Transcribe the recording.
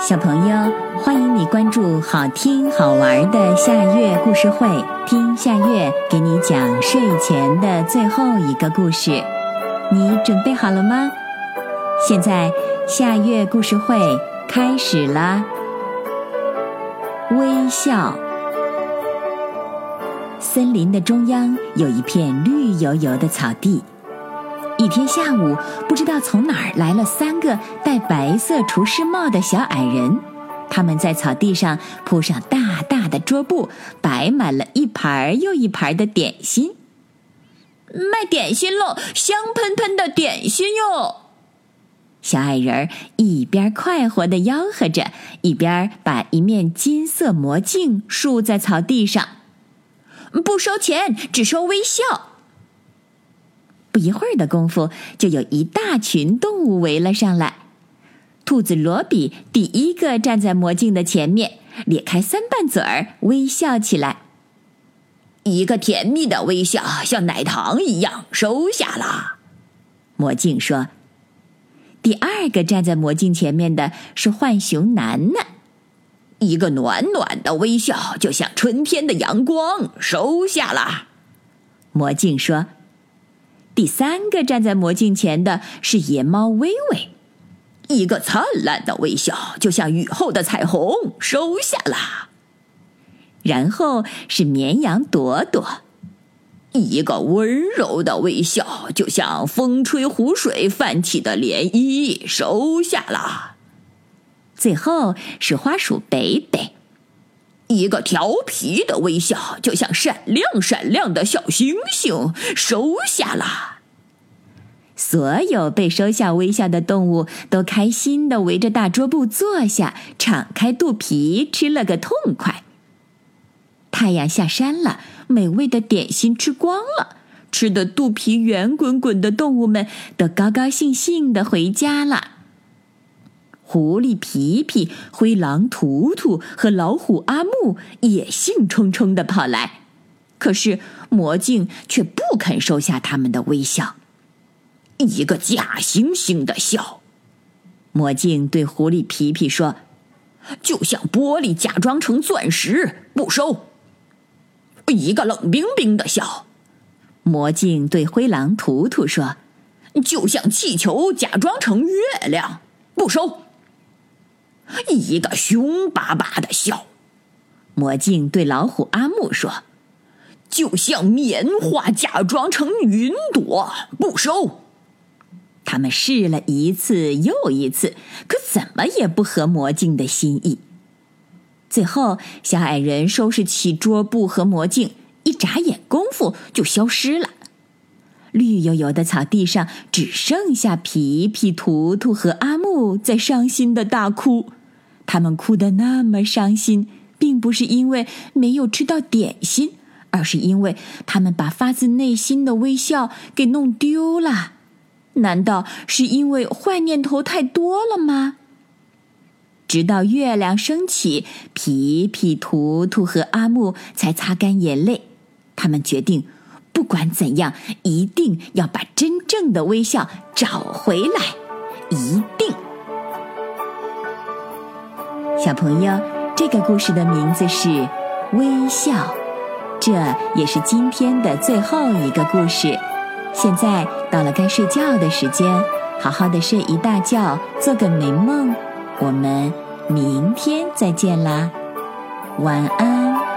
小朋友，欢迎你关注好听好玩的夏月故事会，听夏月给你讲睡前的最后一个故事。你准备好了吗？现在夏月故事会开始啦！微笑。森林的中央有一片绿油油的草地。一天下午，不知道从哪儿来了三个戴白色厨师帽的小矮人，他们在草地上铺上大大的桌布，摆满了一盘又一盘的点心。卖点心喽，香喷喷的点心哟！小矮人一边快活地吆喝着，一边把一面金色魔镜竖在草地上。不收钱，只收微笑。不一会儿的功夫，就有一大群动物围了上来。兔子罗比第一个站在魔镜的前面，咧开三瓣嘴儿，微笑起来。一个甜蜜的微笑，像奶糖一样，收下了。魔镜说：“第二个站在魔镜前面的是浣熊楠楠，一个暖暖的微笑，就像春天的阳光，收下了。”魔镜说。第三个站在魔镜前的是野猫微微，一个灿烂的微笑，就像雨后的彩虹，收下了。然后是绵羊朵朵，一个温柔的微笑，就像风吹湖水泛起的涟漪，收下了。最后是花鼠北北。一个调皮的微笑，就像闪亮闪亮的小星星，收下了。所有被收下微笑的动物都开心的围着大桌布坐下，敞开肚皮吃了个痛快。太阳下山了，美味的点心吃光了，吃的肚皮圆滚滚的动物们都高高兴兴的回家了。狐狸皮皮、灰狼图图和老虎阿木也兴冲冲的跑来，可是魔镜却不肯收下他们的微笑。一个假惺惺的笑，魔镜对狐狸皮皮说：“就像玻璃假装成钻石，不收。”一个冷冰冰的笑，魔镜对灰狼图图说：“就像气球假装成月亮，不收。”一个凶巴巴的笑，魔镜对老虎阿木说：“就像棉花假装成云朵，不收。”他们试了一次又一次，可怎么也不合魔镜的心意。最后，小矮人收拾起桌布和魔镜，一眨眼功夫就消失了。绿油油的草地上只剩下皮皮、图图和阿木在伤心的大哭。他们哭得那么伤心，并不是因为没有吃到点心，而是因为他们把发自内心的微笑给弄丢了。难道是因为坏念头太多了吗？直到月亮升起，皮皮、图图和阿木才擦干眼泪。他们决定，不管怎样，一定要把真正的微笑找回来，一定。小朋友，这个故事的名字是《微笑》，这也是今天的最后一个故事。现在到了该睡觉的时间，好好的睡一大觉，做个美梦。我们明天再见啦，晚安。